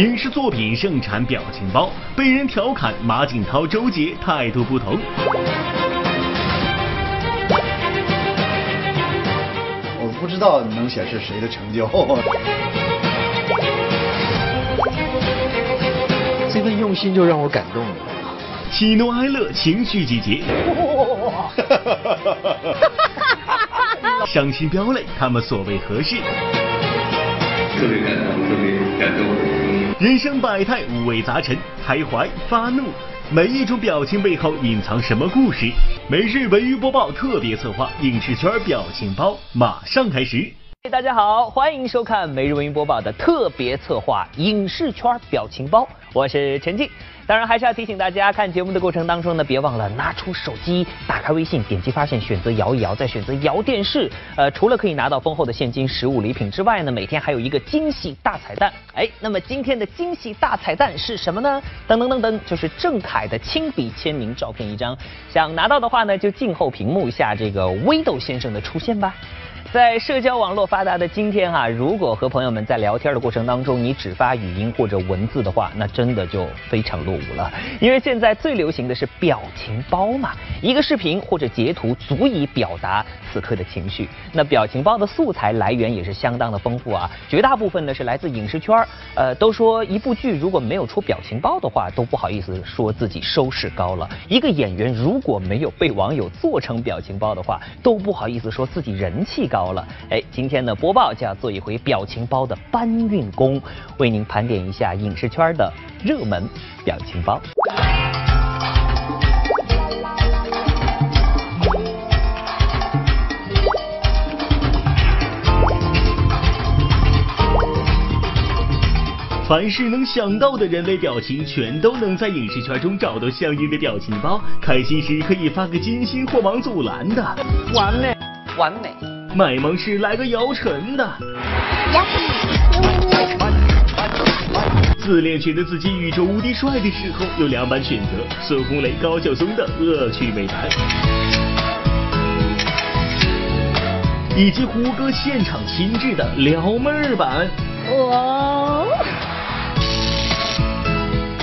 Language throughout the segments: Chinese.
影视作品盛产表情包，被人调侃马景涛、周杰态度不同。我不知道能显示谁的成就。这份用心就让我感动了。喜怒哀乐，情绪集结。伤心飙泪，他们所谓何事？特别感动，特别感动。人生百态，五味杂陈，开怀、发怒，每一种表情背后隐藏什么故事？每日文娱播报特别策划，影视圈表情包马上开始。大家好，欢迎收看每日文娱播报的特别策划影视圈表情包，我是陈静。当然还是要提醒大家，看节目的过程当中呢，别忘了拿出手机，打开微信，点击发现，选择摇一摇，再选择摇电视。呃，除了可以拿到丰厚的现金、实物礼品之外呢，每天还有一个惊喜大彩蛋。哎，那么今天的惊喜大彩蛋是什么呢？噔噔噔噔，就是郑恺的亲笔签名照片一张。想拿到的话呢，就静候屏幕下这个微豆先生的出现吧。在社交网络发达的今天啊，如果和朋友们在聊天的过程当中，你只发语音或者文字的话，那真的就非常落伍了。因为现在最流行的是表情包嘛，一个视频或者截图足以表达此刻的情绪。那表情包的素材来源也是相当的丰富啊，绝大部分呢是来自影视圈呃，都说一部剧如果没有出表情包的话，都不好意思说自己收视高了。一个演员如果没有被网友做成表情包的话，都不好意思说自己人气高。高了，哎，今天呢播报就要做一回表情包的搬运工，为您盘点一下影视圈的热门表情包。凡是能想到的人类表情，全都能在影视圈中找到相应的表情包。开心时可以发个金星或王祖蓝的，完美，完美。卖萌是来个姚晨的，自恋觉得自己宇宙无敌帅的时候，有两版选择：孙红雷、高晓松的恶趣味版，以及胡歌现场亲制的撩妹儿版。哇！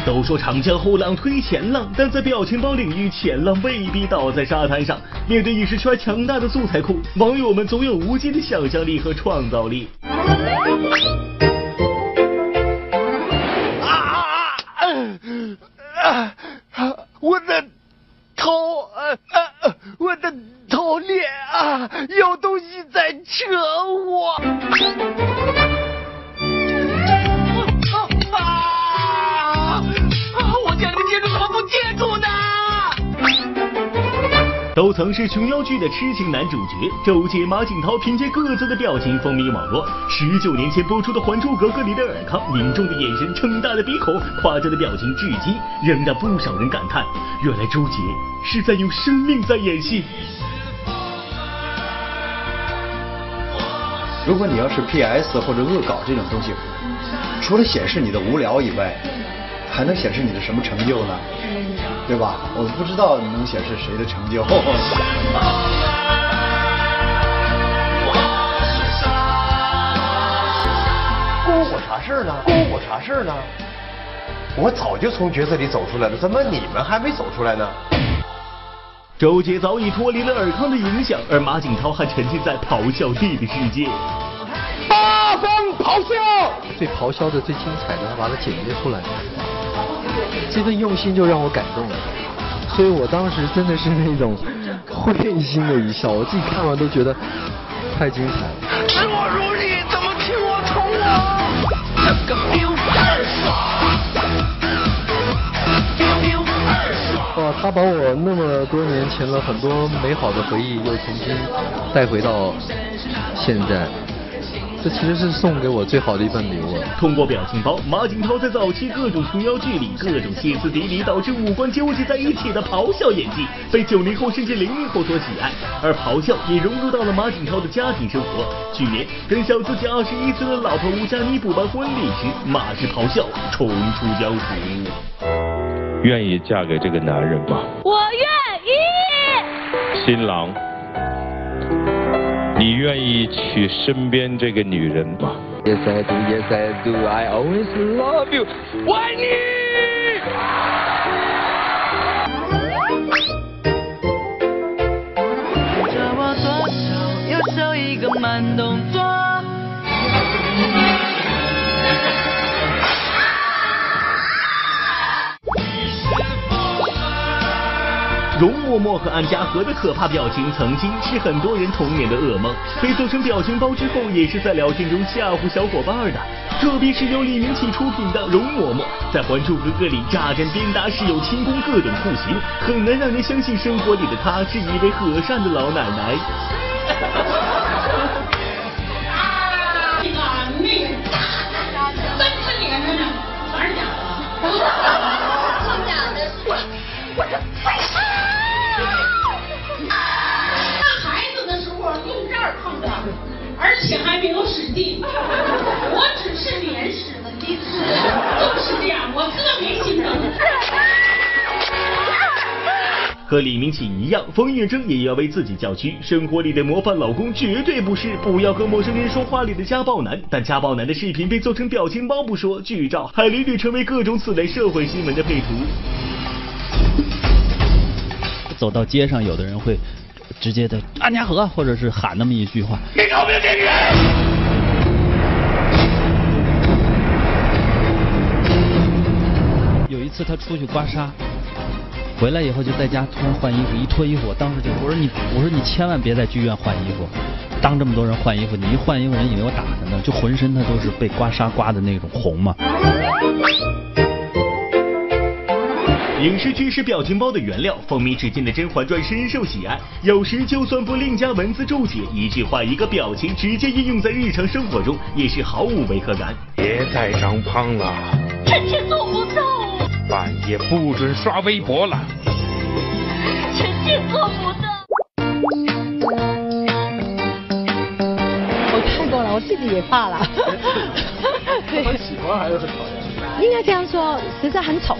都说长江后浪推前浪，但在表情包领域，前浪未必倒在沙滩上。面对影视圈强大的素材库，网友们总有无尽的想象力和创造力。啊啊啊！我的头，呃呃，我的头脸啊，有东西在扯我。都曾是琼瑶剧的痴情男主角，周杰、马景涛凭借各自的表情风靡网络。十九年前播出的《还珠格格》里的尔康，凝重的眼神、撑大的鼻孔、夸张的表情，至今仍让不少人感叹：原来周杰是在用生命在演戏。如果你要是 PS 或者恶搞这种东西，除了显示你的无聊以外，还能显示你的什么成就呢？对吧？我不知道能显示谁的成就。关我啥事呢？关我啥事呢？我早就从角色里走出来了，怎么你们还没走出来呢？周杰早已脱离了尔康的影响，而马景涛还沉浸在咆哮帝的世界。八方咆哮！最咆哮的、最精彩的，他把它剪接出来。这份用心就让我感动了，所以我当时真的是那种会心的一笑，我自己看完都觉得太精彩了。视我如你，怎么听我宠我？这个彪二爽！哇，他把我那么多年前了很多美好的回忆又重新带回到现在。这其实是送给我最好的一份礼物。通过表情包，马景涛在早期各种琼瑶剧里各种歇斯底里导致五官纠结在一起的咆哮演技，被九零后甚至零零后所喜爱。而咆哮也融入到了马景涛的家庭生活。去年跟小自己二十一岁的老婆吴佳妮补办婚礼时，马氏咆哮重出江湖。愿意嫁给这个男人吗？我愿意。新郎。你愿意娶身边这个女人吗？Yes I do, yes I do, I always love you，我爱你。着我左手，右手一个慢动作。容嬷嬷和安家和的可怕表情，曾经是很多人童年的噩梦。被做成表情包之后，也是在聊天中吓唬小伙伴的。特别是由李明启出品的容嬷嬷，在《还珠格格》里扎针鞭打室友轻功各种酷刑，很难让人相信生活里的她是一位和善的老奶奶。啊！你个大大真是脸上的，全是假的。且还没有使劲。我只是脸使了劲，就是这样，我特别心疼。和李明启一样，冯远征也要为自己叫屈。生活里的模范老公绝对不是不要和陌生人说话里的家暴男，但家暴男的视频被做成表情包不说，剧照还屡屡成为各种此类社会新闻的配图。走到街上，有的人会直接的安家和，或者是喊那么一句话。你有没有这女人！次他出去刮痧，回来以后就在家突然换衣服，一脱衣服，我当时就我说你我说你千万别在剧院换衣服，当这么多人换衣服，你一换衣服人以为我打他呢，就浑身他都是被刮痧刮的那种红嘛。影视剧是表情包的原料，风靡至今的《甄嬛传》深受喜爱。有时就算不另加文字注解，一句话一个表情，直接应用在日常生活中，也是毫无违和感。别再长胖了，臣妾做不到，半夜不准刷微博了。臣妾做不到。我看过了，我自己也怕了。对，很喜欢还是很讨厌？应该这样说，实在很丑。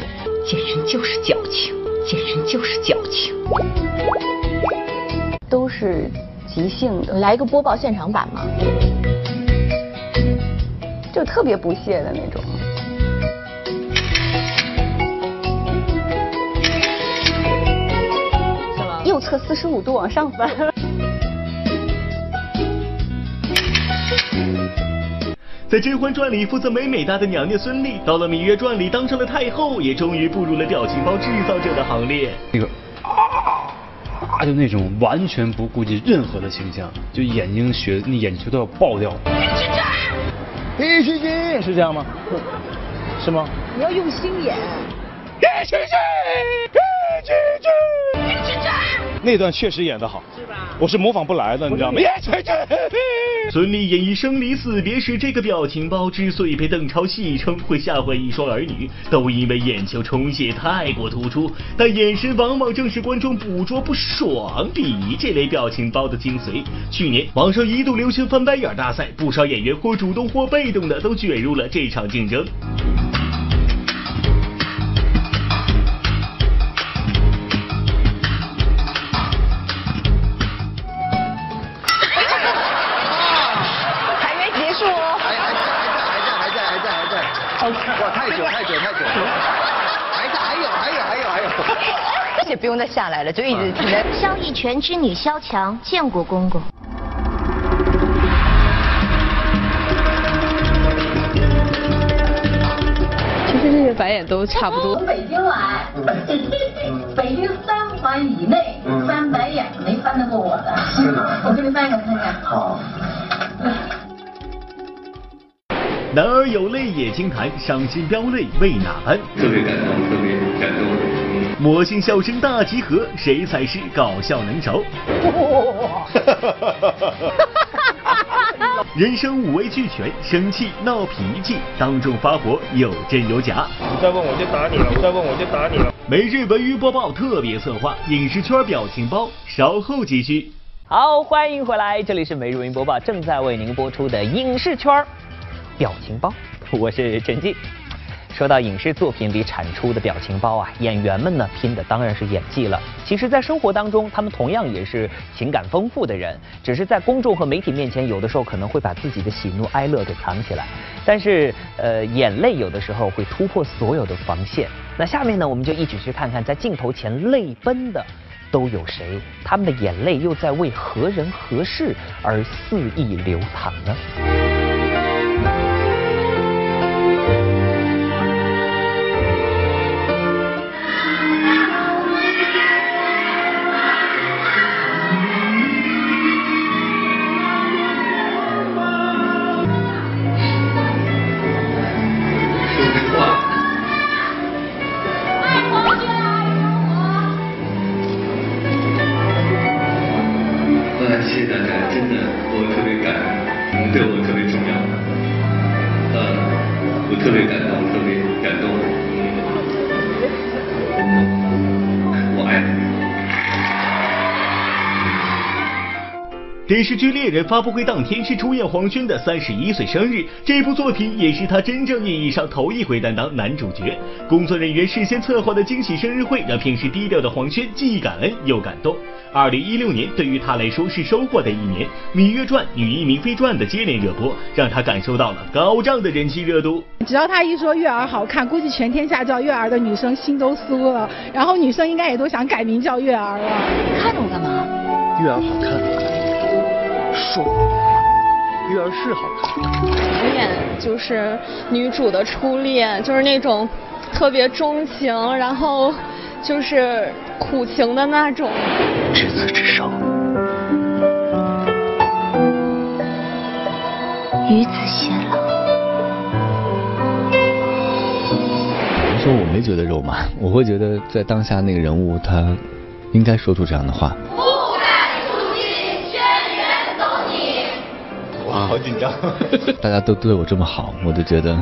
简直就是矫情，简直就是矫情。都是即兴的，来一个播报现场版嘛，就特别不屑的那种。侧四十五度往上翻。在《甄嬛传》里负责美美哒的娘娘孙俪，到了《芈月传》里当上了太后，也终于步入了表情包制造者的行列。那个啊啊，就那种完全不顾及任何的形象，就眼睛血那眼球都要爆掉。一起起是这样吗？是吗？你要用心演。一起去，一起去，一起起。那段确实演得好，是吧？我是模仿不来的，你知道吗？孙俪演绎生离死别时，这个表情包之所以被邓超戏称会吓坏一双儿女，都因为眼球充血太过突出。但眼神往往正是观众捕捉不爽、鄙夷这类表情包的精髓。去年网上一度流行翻白眼大赛，不少演员或主动或被动的都卷入了这场竞争。哇，太久太久太久了。还在还有还有还有还有。而且不用再下来了，就一直停在。萧逸泉之女萧蔷见过公公。其实这些白眼都差不多。从北京来，北京三环以内翻白眼没翻得过我的。我给你翻一个看看。好。男儿有泪也轻弹，伤心飙泪为哪般？特别感动，特别感动。魔性笑声大集合，谁才是搞笑能手？人生五味俱全，生气、闹脾气，当众发火，有真有假。你再问我就打你了，你再问我就打你了。每日文娱播报特别策划，影视圈表情包，稍后继续。好，欢迎回来，这里是每日文娱播报，正在为您播出的影视圈表情包，我是陈静。说到影视作品里产出的表情包啊，演员们呢拼的当然是演技了。其实，在生活当中，他们同样也是情感丰富的人，只是在公众和媒体面前，有的时候可能会把自己的喜怒哀乐给藏起来。但是，呃，眼泪有的时候会突破所有的防线。那下面呢，我们就一起去看看在镜头前泪奔的都有谁，他们的眼泪又在为何人何事而肆意流淌呢？电视剧《猎人》发布会当天是出演黄轩的三十一岁生日，这部作品也是他真正意义上头一回担当男主角。工作人员事先策划的惊喜生日会，让平时低调的黄轩既感恩又感动。二零一六年对于他来说是收获的一年，《芈月传》《女医明妃传》的接连热播，让他感受到了高涨的人气热度。只要他一说月儿好看，估计全天下叫月儿的女生心都酥了，然后女生应该也都想改名叫月儿了。看着我干嘛？月儿好看。说，月儿是好看。导演就是女主的初恋，就是那种特别钟情，然后就是苦情的那种。执子之手，与子偕老。你说我没觉得肉麻，我会觉得在当下那个人物他应该说出这样的话。好紧张！大家都对我这么好，我就觉得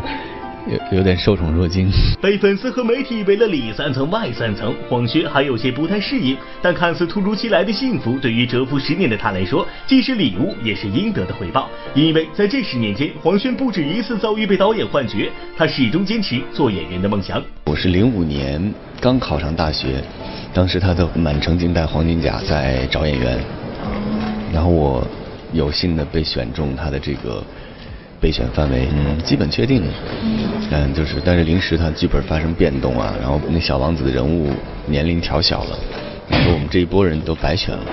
有有点受宠若惊。被粉丝和媒体围了里三层外三层，黄轩还有些不太适应。但看似突如其来的幸福，对于蛰伏十年的他来说，既是礼物，也是应得的回报。因为在这十年间，黄轩不止一次遭遇被导演换角，他始终坚持做演员的梦想。我是零五年刚考上大学，当时他的满城尽带黄金甲在找演员，然后我。有幸的被选中，他的这个备选范围嗯基本确定，嗯就是但是临时他剧本发生变动啊，然后那小王子的人物年龄调小了，说我们这一波人都白选了。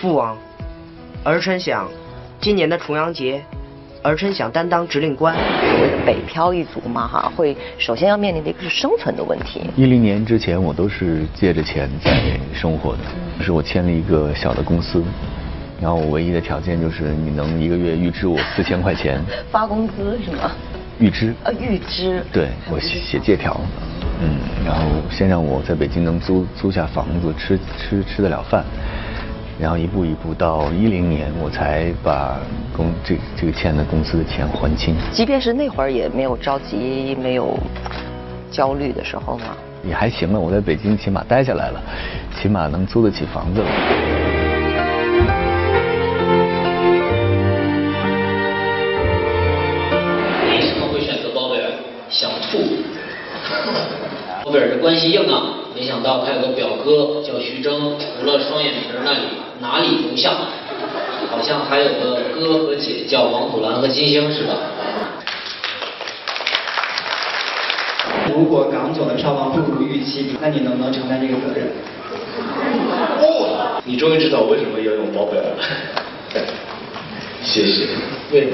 父王，儿臣想今年的重阳节，儿臣想担当指令官。所谓的北漂一族嘛哈，会首先要面临的一个是生存的问题。一零年之前我都是借着钱在生活的，是我签了一个小的公司。然后我唯一的条件就是你能一个月预支我四千块钱，发工资是吗？预支。啊，预支。对，我写写借条，嗯，然后先让我在北京能租租下房子，吃吃吃得了饭，然后一步一步到一零年，我才把公这这个欠的公司的钱还清。即便是那会儿也没有着急，没有焦虑的时候吗？也还行了，我在北京起码待下来了，起码能租得起房子了。贝尔的关系硬啊！没想到他有个表哥叫徐峥，除了双眼皮那里哪里不像？好像还有个哥和姐叫王祖蓝和金星是吧。如果港囧的票房不如预期，那你能不能承担这个责任？哦，你终于知道为什么要用包贝尔了。谢谢。对。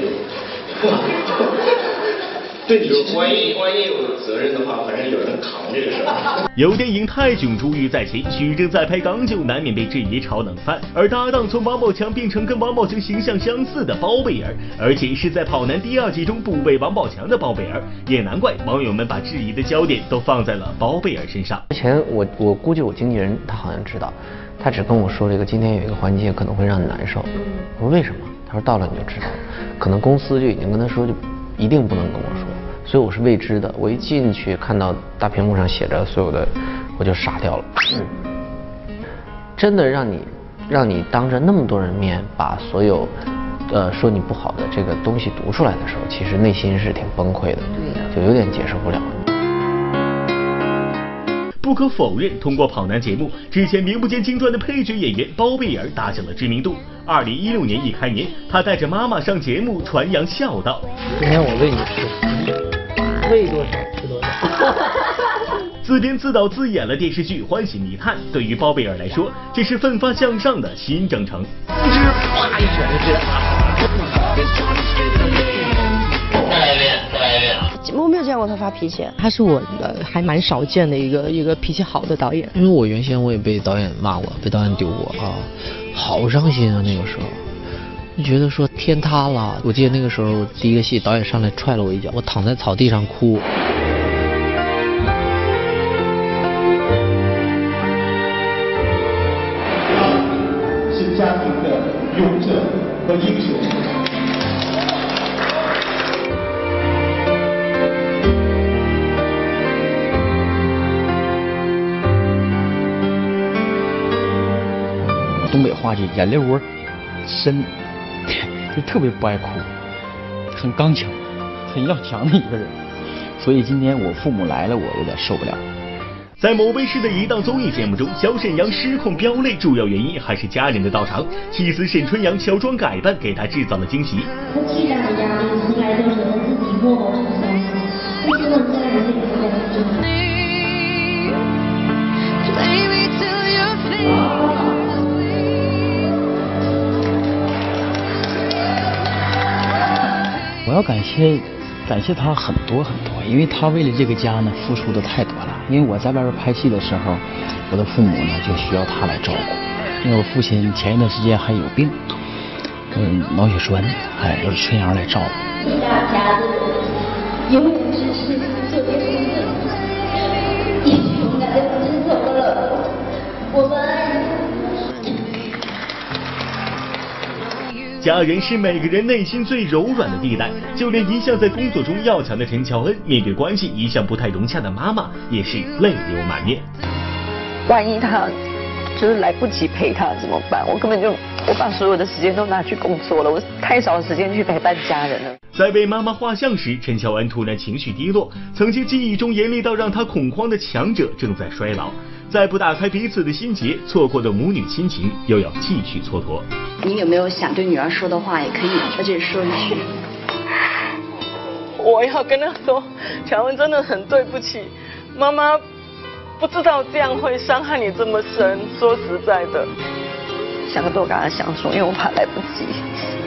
对，你万一万一有责任的话，反正有人扛这个事儿。有电影《泰囧》珠玉在前，徐峥在拍港囧，难免被质疑炒冷饭。而搭档从王宝强变成跟王宝强形象相似的包贝尔，而且是在《跑男》第二季中不为王宝强的包贝尔，也难怪网友们把质疑的焦点都放在了包贝尔身上。之前我我估计我经纪人他好像知道，他只跟我说了一个今天有一个环节可能会让你难受。我说为什么？他说到了你就知道了，可能公司就已经跟他说就一定不能跟我说。所以我是未知的，我一进去看到大屏幕上写着所有的，我就傻掉了。真的让你，让你当着那么多人面把所有呃说你不好的这个东西读出来的时候，其实内心是挺崩溃的，就有点接受不了。不可否认，通过跑男节目，之前名不见经传的配角演员包贝尔打响了知名度。二零一六年一开年，他带着妈妈上节目传扬孝道。今天我喂你吃，喂多少吃多少。自编自导自演了电视剧《欢喜密探》，对于包贝尔来说，这是奋发向上的新征程。我没有见过他发脾气，他是我呃还蛮少见的一个一个脾气好的导演。因为我原先我也被导演骂过，被导演丢过啊，好伤心啊那个时候，就觉得说天塌了。我记得那个时候第一个戏，导演上来踹了我一脚，我躺在草地上哭。是家庭的勇者和英雄。话就眼泪窝深，就特别不爱哭，很刚强，很要强的一个人。所以今天我父母来了，我有点受不了。在某卫视的一档综艺节目中，小沈阳失控飙泪，主要原因还是家人的到场。妻子沈春阳乔装改扮，给他制造了惊喜。他巨大的压力从来都是他自己默默我要感谢，感谢他很多很多，因为他为了这个家呢付出的太多了。因为我在外边拍戏的时候，我的父母呢就需要他来照顾，因为我父亲前一段时间还有病，嗯，脑血栓，哎，由春阳来照顾。大家永远支持，我们家人是每个人内心最柔软的地带，就连一向在工作中要强的陈乔恩，面对关系一向不太融洽的妈妈，也是泪流满面。万一他就是来不及陪他怎么办？我根本就我把所有的时间都拿去工作了，我太少时间去陪伴家人了。在被妈妈画像时，陈乔恩突然情绪低落，曾经记忆中严厉到让她恐慌的强者正在衰老。再不打开彼此的心结，错过的母女亲情又要继续蹉跎。你有没有想对女儿说的话？也可以在这里说一句。我要跟她说，乔恩真的很对不起，妈妈不知道这样会伤害你这么深。说实在的，想多跟她相处，因为我怕来不及。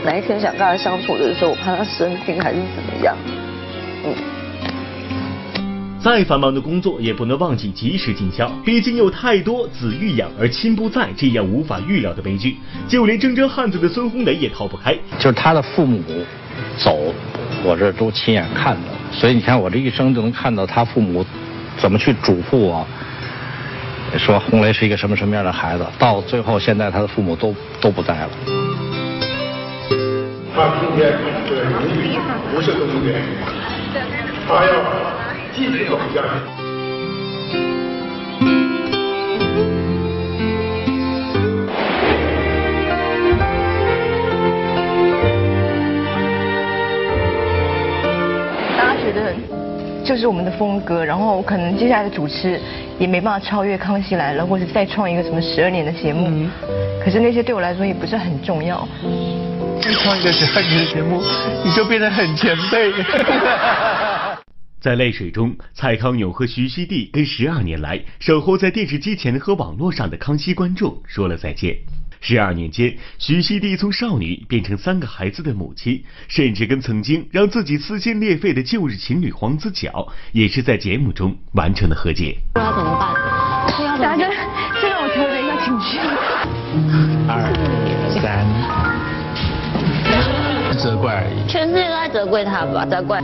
哪一天想跟她相处的时候，我怕她生病还是怎么样。嗯。再繁忙的工作也不能忘记及时尽孝，毕竟有太多子欲养而亲不在这样无法预料的悲剧，就连铮铮汉子的孙红雷也逃不开。就是他的父母走，我这都亲眼看到，所以你看我这一生就能看到他父母怎么去嘱咐我，说红雷是一个什么什么样的孩子，到最后现在他的父母都都不在了。他今天的荣誉不是终点，他要。大家觉得这是我们的风格，然后可能接下来的主持也没办法超越《康熙来了》，或者再创一个什么十二年的节目。可是那些对我来说也不是很重要。再创一个十二年的节目，你就变得很前辈。在泪水中，蔡康永和徐熙娣跟十二年来守候在电视机前和网络上的康熙观众说了再见。十二年间，徐熙娣从少女变成三个孩子的母亲，甚至跟曾经让自己撕心裂肺的旧日情侣黄子佼，也是在节目中完成了和解。不知道怎么办？大哥，先让我调整一下情绪。二三，责怪而已。全世界都在责怪他吧？责怪。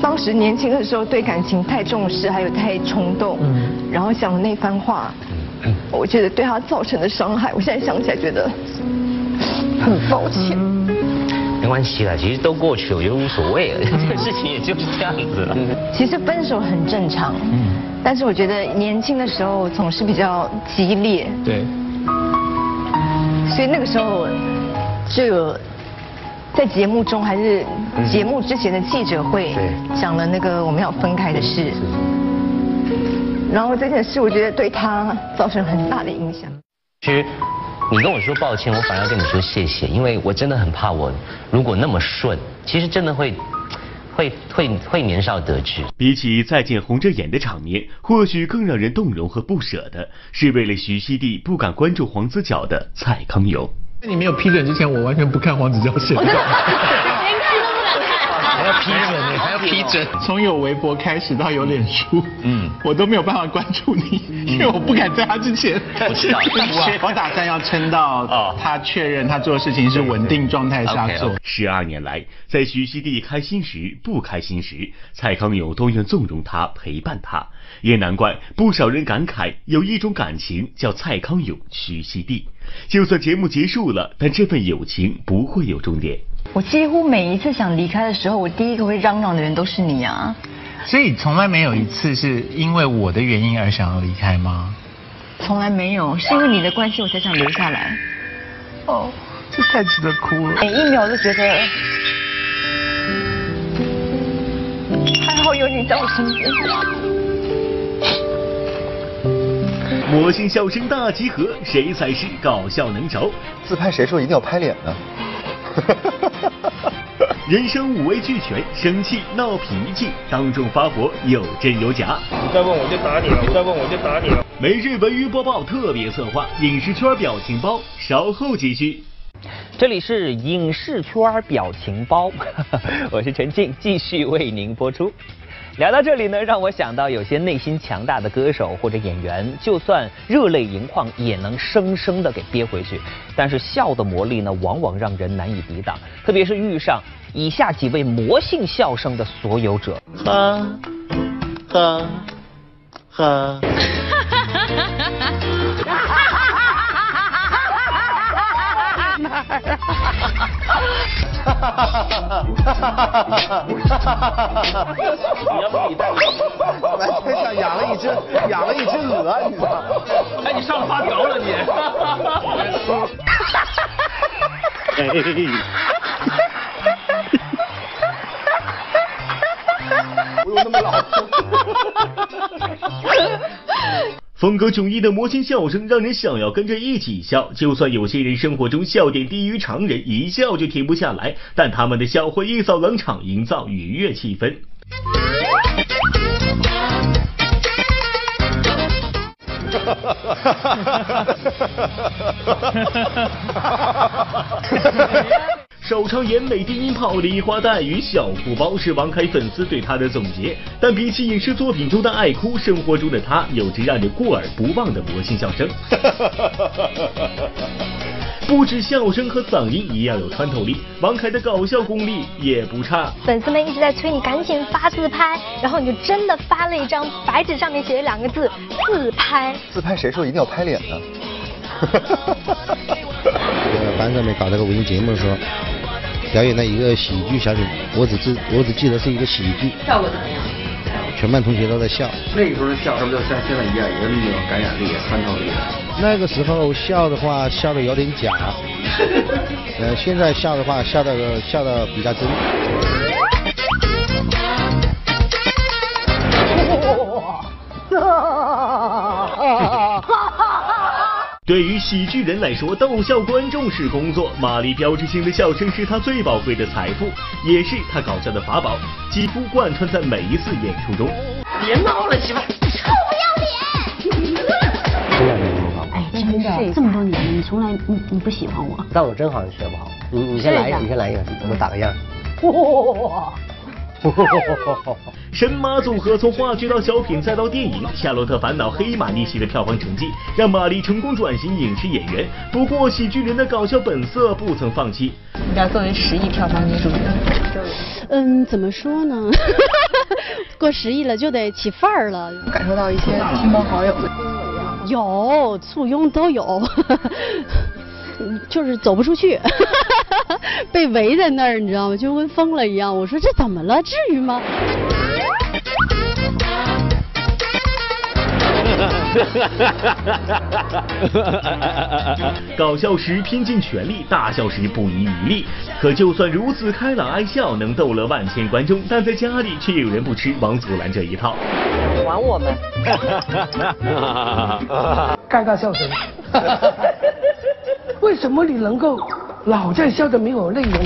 当时年轻的时候对感情太重视，还有太冲动，嗯，然后讲的那番话，嗯，我觉得对他造成的伤害，我现在想起来觉得很抱歉。没关系啦，其实都过去了，我觉得无所谓了，这个事情也就是这样子了。其实分手很正常，嗯，但是我觉得年轻的时候总是比较激烈，对，所以那个时候就有在节目中还是节目之前的记者会讲了那个我们要分开的事。然后这件事我觉得对他造成很大的影响。其实你跟我说抱歉，我反而要跟你说谢谢，因为我真的很怕我如果那么顺，其实真的会。会会会年少得志。比起再见红着眼的场面，或许更让人动容和不舍的是为了徐熙娣不敢关注黄子佼的蔡康永。你没有批准之前，我完全不看黄子佼写的。还要批准你，还要批准。从有微博开始到有脸书，嗯，我都没有办法关注你，因为我不敢在他之前。我知道，我打算要撑到他确认他做的事情是稳定状态下做。十二年来，在徐熙娣开心时、不开心时，蔡康永都愿纵容他、陪伴他，也难怪不少人感慨，有一种感情叫蔡康永、徐熙娣。就算节目结束了，但这份友情不会有终点。我几乎每一次想离开的时候，我第一个会嚷嚷的人都是你啊！所以从来没有一次是因为我的原因而想要离开吗？从来没有，是因为你的关系我才想留下来。哦，这太值得哭了。每一秒都觉得还好有你在我身边。魔性笑声大集合，谁才是搞笑能手？自拍谁说一定要拍脸呢？人生五味俱全，生气、闹脾气、当众发火，有真有假。你再问我就打你了，你再问我就打你了。每日文娱播报特别策划，影视圈表情包，稍后继续。这里是影视圈表情包，我是陈静，继续为您播出。聊到这里呢，让我想到有些内心强大的歌手或者演员，就算热泪盈眶，也能生生的给憋回去。但是笑的魔力呢，往往让人难以抵挡，特别是遇上以下几位魔性笑声的所有者。哈哈哈。哈哈哈哈哈哈哈哈哈哈哈哈哈哈哈哈！你要自己带。完全养了一只养了一只鹅，你。哎，你上发条了你。哈哈哈哈哈哈哈哈哈哈哈哈！不用那么老。哈哈哈哈哈哈哈哈！风格迥异的魔性笑声，让人想要跟着一起笑。就算有些人生活中笑点低于常人，一笑就停不下来，但他们的笑会一扫冷场，营造愉悦气氛。哈哈哈哈哈哈！首唱演美低音炮《梨花带雨》小哭包是王凯粉丝对他的总结，但比起影视作品中的爱哭，生活中的他有着让人过耳不忘的魔性笑声。不止笑声和嗓音一样有穿透力，王凯的搞笑功力也不差。粉丝们一直在催你赶紧发自拍，然后你就真的发了一张白纸上面写了两个字自拍。自拍谁说一定要拍脸呢？这个班上面搞这个文艺节目的时候。表演了一个喜剧小品，我只记我只记得是一个喜剧。效果怎么样？全班同学都在笑。那个时候的笑是不是像现在一样，也是那种感染力、穿透力的？那个时候笑的话，笑的有点假。呃，现在笑的话，笑的笑的比较真。对于喜剧人来说，逗笑观众是工作。马丽标志性的笑声是她最宝贵的财富，也是她搞笑的法宝，几乎贯穿在每一次演出中。别闹了，媳妇！臭不要脸！哎，真的这么多年，你从来你你不喜欢我。但我真好像学不好。你你先来一个，你先来一个，我打个样。哇！神马组合从话剧到小品再到电影，《夏洛特烦恼》黑马逆袭的票房成绩让马丽成功转型影视演员。不过喜剧人的搞笑本色不曾放弃。你要作为十亿票房女主角，嗯，怎么说呢？过十亿了就得起范儿了。感受到一些亲朋好友的有簇拥都有，就是走不出去。被围在那儿，你知道吗？就跟疯了一样。我说这怎么了？至于吗？搞笑时拼尽全力，大笑时不遗余力。可就算如此开朗爱笑，能逗乐万千观众，但在家里却有人不吃王祖蓝这一套。玩我们。尴尬笑声。为什么你能够老在笑着没有内容？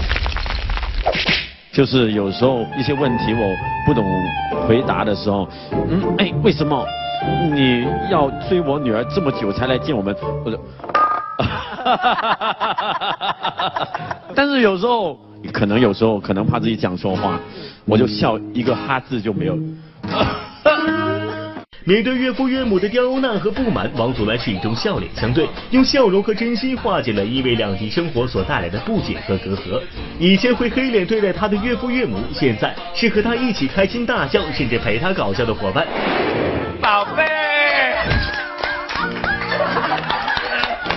就是有时候一些问题我不懂回答的时候，嗯，哎，为什么你要追我女儿这么久才来见我们？我就，但是有时候可能有时候可能怕自己讲错话，我就笑一个哈字就没有。面对岳父岳母的刁难和不满，王祖蓝始终笑脸相对，用笑容和真心化解了因为两地生活所带来的不解和隔阂。以前会黑脸对待他的岳父岳母，现在是和他一起开心大笑，甚至陪他搞笑的伙伴。宝贝，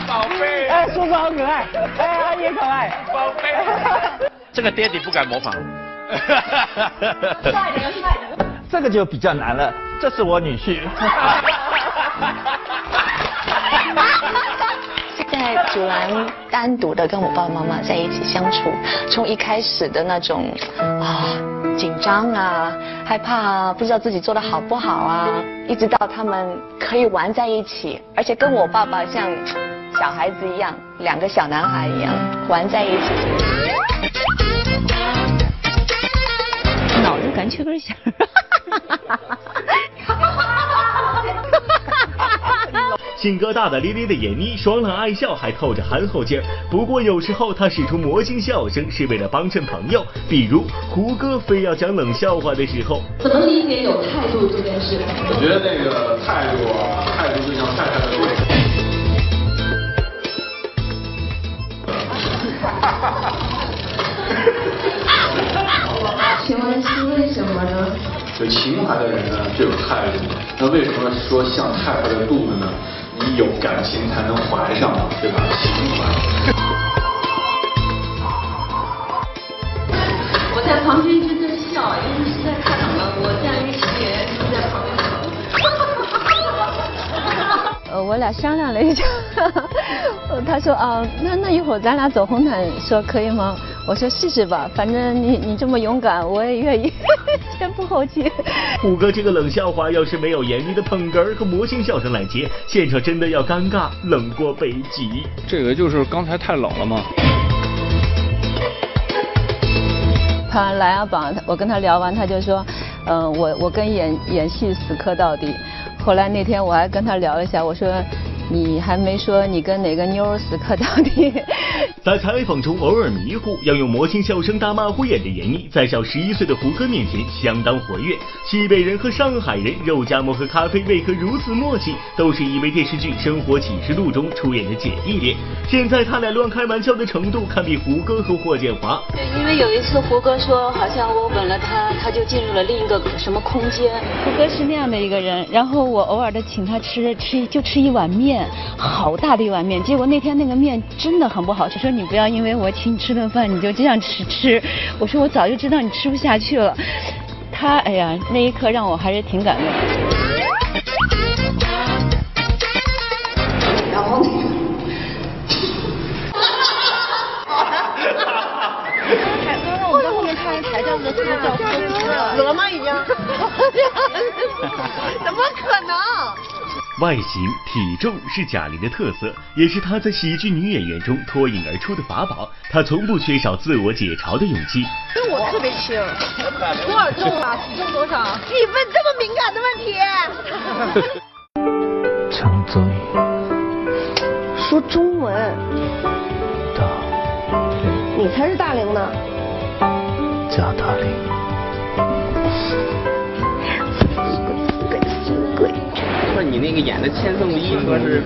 宝贝，哎，叔叔好可爱，哎，阿姨可爱，宝贝，这个爹地不敢模仿。帅的，帅的。这个就比较难了，这是我女婿。现在祖蓝单独的跟我爸爸妈妈在一起相处，从一开始的那种啊紧张啊、害怕啊、不知道自己做的好不好啊，一直到他们可以玩在一起，而且跟我爸爸像小孩子一样，两个小男孩一样玩在一起。脑子感缺根弦。性格大大咧咧的闫妮，爽朗爱笑，还透着憨厚劲儿。不过有时候她使出魔性笑声，是为了帮衬朋友。比如胡歌非要讲冷笑话的时候，怎么理解有态度这件事？我觉得那个态度啊，态度就像太太的胃。请问是为什么呢？有情怀的人呢就有态度，那为什么说像太太的肚子呢？你有感情才能怀上，对吧？情怀。我在旁边一直在笑，因为实在太冷了。我家于琪也一直在旁边 呃，我俩商量了一下，他说啊，那那一会儿咱俩走红毯，说可以吗？我说试试吧，反正你你这么勇敢，我也愿意，前仆后继。虎哥这个冷笑话，要是没有闫妮的捧哏和魔性笑声来接，现场真的要尴尬冷过北极。这个就是刚才太冷了嘛。拍完《琅琊榜》，我跟他聊完，他就说，嗯，我我跟演演戏死磕到底。后来那天我还跟他聊了一下，我说。你还没说你跟哪个妞死磕到底？在采访中偶尔迷糊，要用魔性笑声大骂慧眼的闫妮，在小十一岁的胡歌面前相当活跃。西北人和上海人，肉夹馍和咖啡为何如此默契？都是因为电视剧《生活启示录》中出演的姐弟恋。现在他俩乱开玩笑的程度，堪比胡歌和霍建华。对，因为有一次胡歌说，好像我吻了他，他就进入了另一个什么空间。胡歌是那样的一个人，然后我偶尔的请他吃吃，就吃一碗面。好大的一碗面，结果那天那个面真的很不好吃。说你不要因为我请你吃顿饭，你就这样吃吃。我说我早就知道你吃不下去了。他哎呀，那一刻让我还是挺感动。然后，凯哥让我在后面看台上的这个叫死了吗？已经？怎么可能？外形、体重是贾玲的特色，也是她在喜剧女演员中脱颖而出的法宝。她从不缺少自我解嘲的勇气。因为我特别轻，多少重啊？体重多少？你问这么敏感的问题？张泽宇，说中文。大玲，你才是大龄呢。贾大玲。说你那个演的千颂伊说是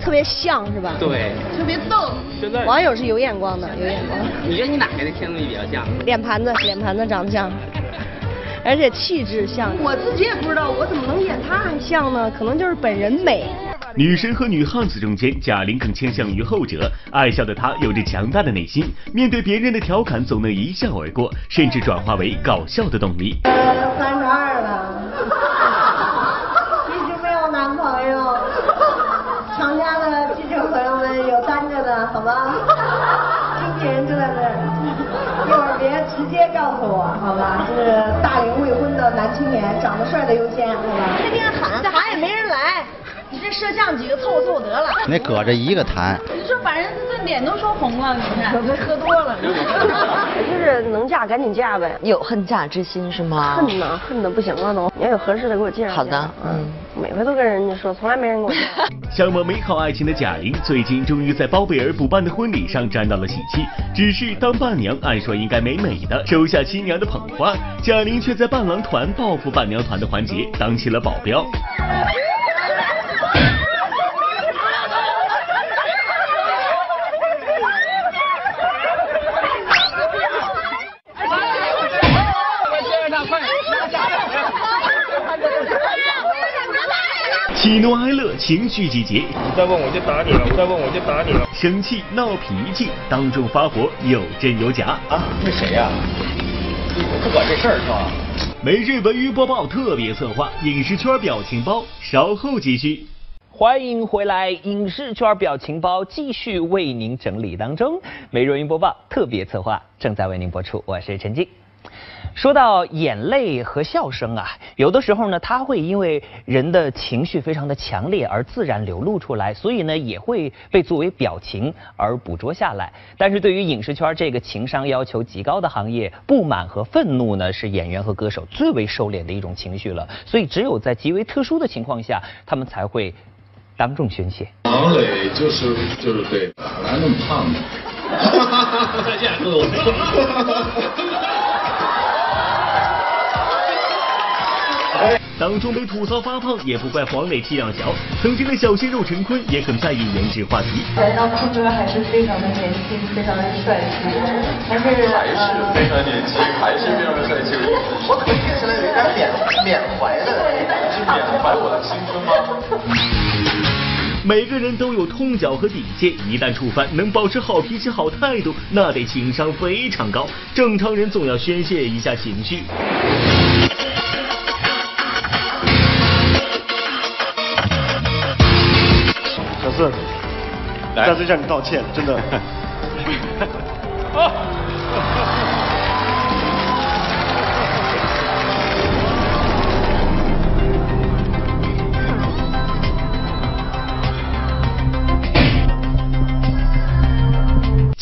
特别像是吧？对，特别逗。现在网友是有眼光的，有眼光。你觉得你哪个的千颂伊比较像？脸盘子，脸盘子长得像，而且气质像。我自己也不知道，我怎么能演她还像呢？可能就是本人美。女神和女汉子中间，贾玲更倾向于后者。爱笑的她有着强大的内心，面对别人的调侃总能一笑而过，甚至转化为搞笑的动力。三十二了。告诉我，好吧？是大龄未婚的男青年，长得帅的优先，好吧？天天喊，喊也没人来。你这摄像几个凑合凑合得了。那搁着一个谈。你说把人这脸都说红了，你看。可能喝多了。就是能嫁赶紧嫁呗。有恨嫁之心是吗？恨呐，恨的不行了都。你要有合适的给我介绍。好的，嗯。每回都跟人家说，从来没人给我介绍。向往美好爱情的贾玲，最近终于在包贝尔补办的婚礼上沾到了喜气。只是当伴娘，按说应该美美的，收下新娘的捧花，贾玲却在伴郎团报复伴娘团的环节当起了保镖。喜怒哀乐，情绪季节。你再问我就打你了，再问我就打你了。生气闹脾气，当众发火，有真有假啊！那谁呀？不管这事儿是吧？每日文娱播报特别策划，影视圈表情包，稍后继续。欢迎回来，影视圈表情包继续为您整理当中。每日文娱播报特别策划正在为您播出，我是陈静。说到眼泪和笑声啊，有的时候呢，它会因为人的情绪非常的强烈而自然流露出来，所以呢，也会被作为表情而捕捉下来。但是对于影视圈这个情商要求极高的行业，不满和愤怒呢，是演员和歌手最为收敛的一种情绪了。所以只有在极为特殊的情况下，他们才会当众宣泄。王磊就是就是对，哪来那么胖的？再见，各位。当中被吐槽发胖，也不怪黄磊气量小。曾经的小鲜肉陈坤也很在意颜值话题。来到坤哥还是非常的年轻，非常的帅气，还是还是非常年轻，还是非常的帅气。我怎么听起来有点缅缅怀的？是缅怀我的青春吗？每个人都有痛脚和底线，一旦触犯，能保持好脾气、好态度，那得情商非常高。正常人总要宣泄一下情绪。下次向你道歉，真的。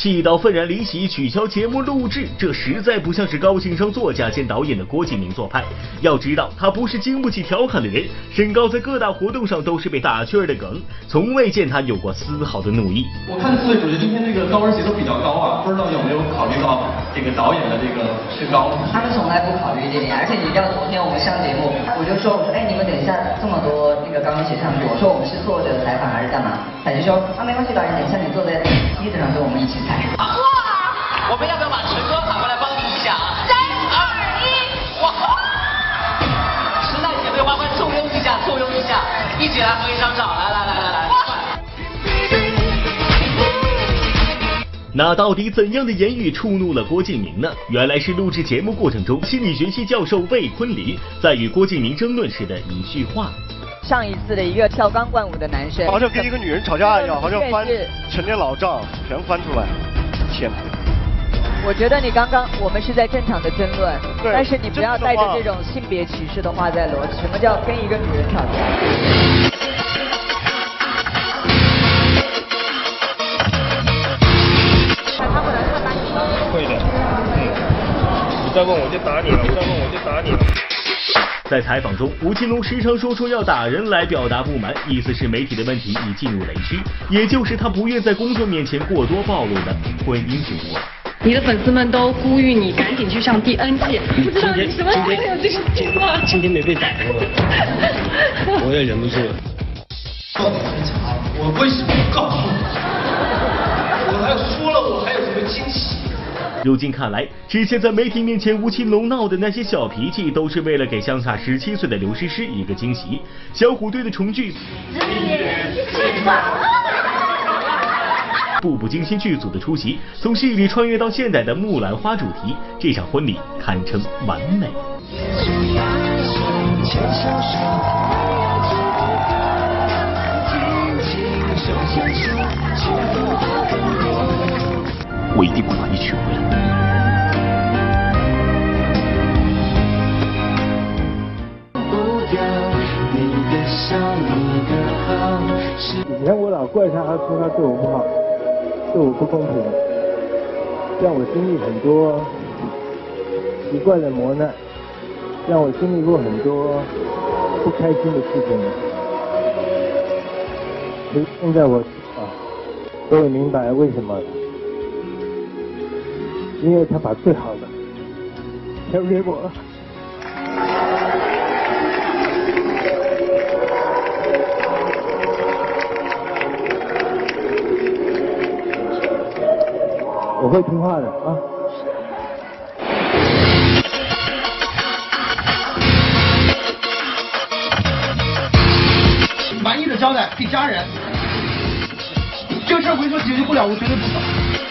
气到愤然离席，取消节目录制，这实在不像是高情商作家兼导演的郭敬明做派。要知道，他不是经不起调侃的人。身高在各大活动上都是被打趣的梗，从未见他有过丝毫的怒意。我看四位主角今天这个高跟鞋都比较高啊，不知道有没有考虑到这个导演的这个身高？他们从来不考虑这点，而且你知道昨天我们上节目，我就说我说哎你们等一下这么多那个高跟鞋上去，我说我们是坐着采访还是干嘛？他就说啊没关系，导演等一下你坐在椅子上跟我们一起采。哇！我们要不要把陈哥喊过来帮你一下啊？三二一！哇！实在姐妹花们簇拥一下，簇拥一下，一起来合一张照，来来来来来！那到底怎样的言语触怒了郭敬明呢？原来是录制节目过程中，心理学系教授魏坤林在与郭敬明争论时的一句话。上一次的一个跳钢管舞的男生，好像跟一个女人吵架一样，好像翻陈年老账全翻出来。天哪！我觉得你刚刚我们是在正常的争论，但是你不要带着这种性别歧视的话在逻辑。什么叫跟一个女人吵架？会的，嗯。你再问我就打你了，再问我就打你了。在采访中，吴奇隆时常说出要打人来表达不满，意思是媒体的问题已进入雷区，也就是他不愿在公众面前过多暴露的婚姻生活。你的粉丝们都呼吁你赶紧去上第 N 季，不知道你什么时候有这个计划？今天没被打过，我也忍不住了。告你很长，我为什么不告诉你？我还说了，我还有什么惊喜？如今看来，之前在媒体面前吴奇隆闹的那些小脾气，都是为了给相差十七岁的刘诗诗一个惊喜。小虎队的重聚，步步惊心剧组 的出席，从戏里穿越到现代的木兰花主题，这场婚礼堪称完美。我一定会把你娶回来。以前我老怪他，他说他对我不好，对我不公平，让我经历很多奇怪的磨难，让我经历过很多不开心的事情。所以现在我啊，终于明白为什么。因为他把最好的留给我了。我会听话的啊。满意的交代给家人，这个事儿我跟你说解决不了，我绝对不走。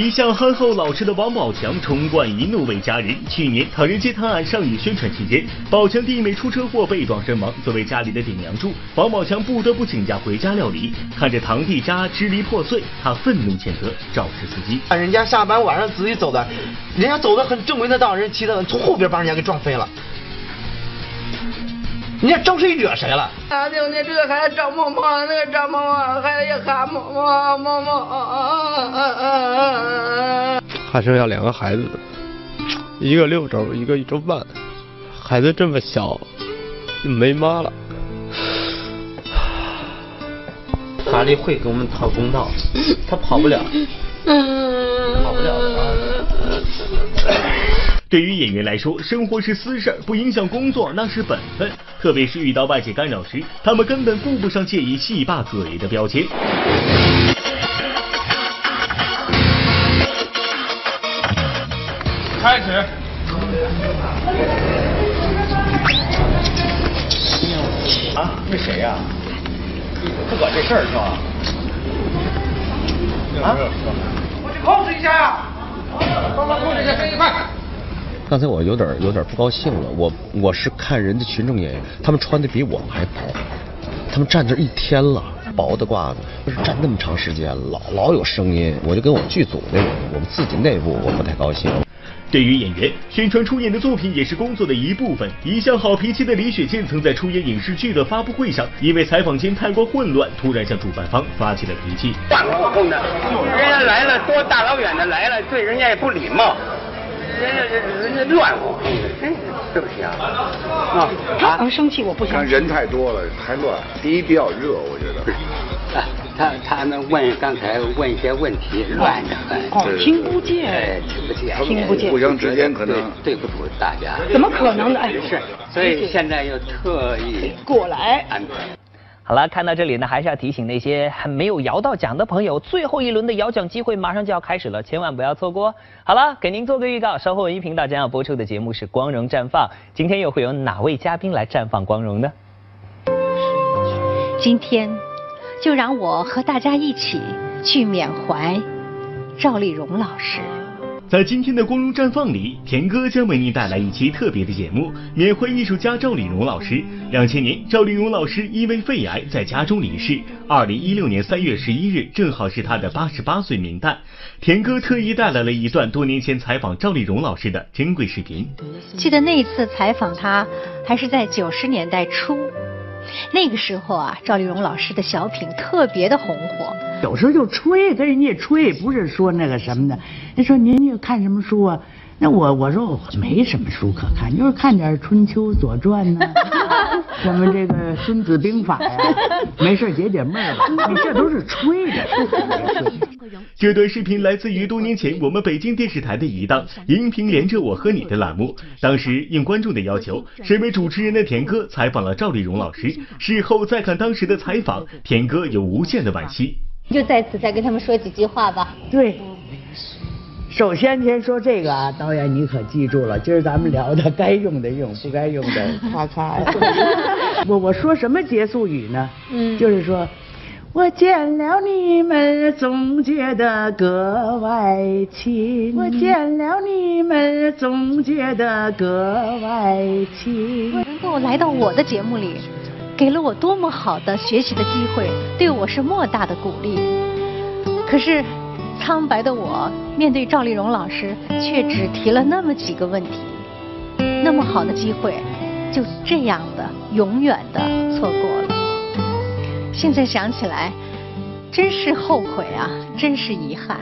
一向憨厚老实的王宝强冲冠一怒为家人。去年《唐人街探案》上映宣传期间，宝强弟妹出车祸被撞身亡，作为家里的顶梁柱，王宝强不得不请假回家料理。看着堂弟家支离破碎，他愤怒谴责肇事司机。看人家下班晚上自己走的，人家走的很正规的道，人骑的从后边把人家给撞飞了。人家招谁惹谁了？啊，就你这个孩子找妈妈，那个找妈妈，孩子也喊妈妈，妈妈啊啊啊啊！还剩下两个孩子，一个六周，一个一周半，孩子这么小，没妈了。法律会给我们讨公道，他跑不了，跑不了啊。对于演员来说，生活是私事儿，不影响工作那是本分。特别是遇到外界干扰时，他们根本顾不上介意戏霸嘴的标签。开始。啊，那谁呀、不管这事儿是吧？啊？我去控制一下呀！帮忙控制一下，快。刚才我有点有点不高兴了，我我是看人家群众演员，他们穿的比我们还薄，他们站这一天了，薄的褂子，不是站那么长时间，老老有声音，我就跟我剧组那个我们自己内部我不太高兴。对于演员，宣传出演的作品也是工作的一部分。一向好脾气的李雪健曾在出演影视剧的发布会上，因为采访间太过混乱，突然向主办方发起了脾气。乱哄哄的，人家来了，多大老远的来了，对人家也不礼貌，人家人家乱哄哄的，对不起啊！啊，他能生气，我不想人太多了，太乱。第一比较热，我觉得。啊，他他们问刚才问一些问题乱的很，哦，听不见，哎，听不见，听不见，互相之间可能对不住大家。怎么可能呢？哎，是，所以现在又特意过来安排。好了，看到这里呢，还是要提醒那些还没有摇到奖的朋友，最后一轮的摇奖机会马上就要开始了，千万不要错过。好了，给您做个预告，稍后文艺频道将要播出的节目是《光荣绽放》，今天又会有哪位嘉宾来绽放光荣呢？今天就让我和大家一起去缅怀赵丽蓉老师。在今天的光荣绽放里，田哥将为您带来一期特别的节目，缅怀艺术家赵丽蓉老师。两千年，赵丽蓉老师因为肺癌在家中离世。二零一六年三月十一日，正好是她的八十八岁冥诞。田哥特意带来了一段多年前采访赵丽蓉老师的珍贵视频。记得那一次采访她，还是在九十年代初。那个时候啊，赵丽蓉老师的小品特别的红火。有时候就吹，跟人家吹，不是说那个什么的。人说您又看什么书啊？那我我说我没什么书可看，就是看点《春秋》《左传》呢，什么这个《孙子兵法》呀，没事解解闷儿吧。你这都是吹的，这段视频来自于多年前我们北京电视台的一档《荧屏连着我和你》的栏目。当时应观众的要求，身为主持人的田哥采访了赵丽蓉老师。事后再看当时的采访，田哥有无限的惋惜。就在此再跟他们说几句话吧。对，首先先说这个啊，导演你可记住了，今儿咱们聊的该用的用，不该用的咔咔。我我说什么结束语呢？嗯，就是说。我见了你们，总觉得格外亲。我见了你们，总觉得格外亲。能够来到我的节目里，给了我多么好的学习的机会，对我是莫大的鼓励。可是，苍白的我面对赵丽蓉老师，却只提了那么几个问题。那么好的机会，就这样的永远的错过了。现在想起来，真是后悔啊，真是遗憾。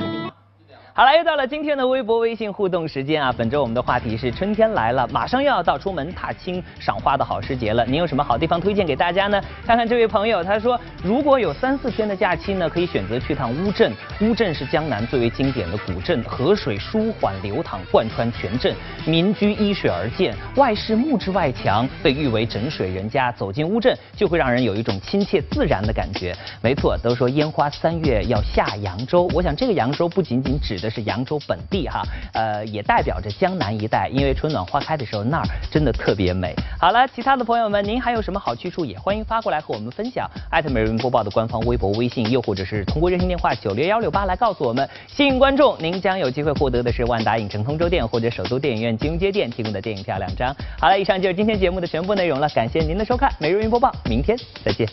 好了，又到了今天的微博、微信互动时间啊！本周我们的话题是春天来了，马上又要到出门踏青、赏花的好时节了。您有什么好地方推荐给大家呢？看看这位朋友，他说如果有三四天的假期呢，可以选择去趟乌镇。乌镇是江南最为经典的古镇，河水舒缓流淌，贯穿全镇，民居依水而建，外是木质外墙，被誉为枕水人家。走进乌镇，就会让人有一种亲切自然的感觉。没错，都说烟花三月要下扬州，我想这个扬州不仅仅指的。是扬州本地哈，呃，也代表着江南一带，因为春暖花开的时候那儿真的特别美。好了，其他的朋友们，您还有什么好去处，也欢迎发过来和我们分享。艾特美人播报的官方微博、微信，又或者是通过热线电话九六幺六八来告诉我们。幸运观众，您将有机会获得的是万达影城通州店或者首都电影院金融街店提供的电影票两张。好了，以上就是今天节目的全部内容了，感谢您的收看，美人云播报，明天再见。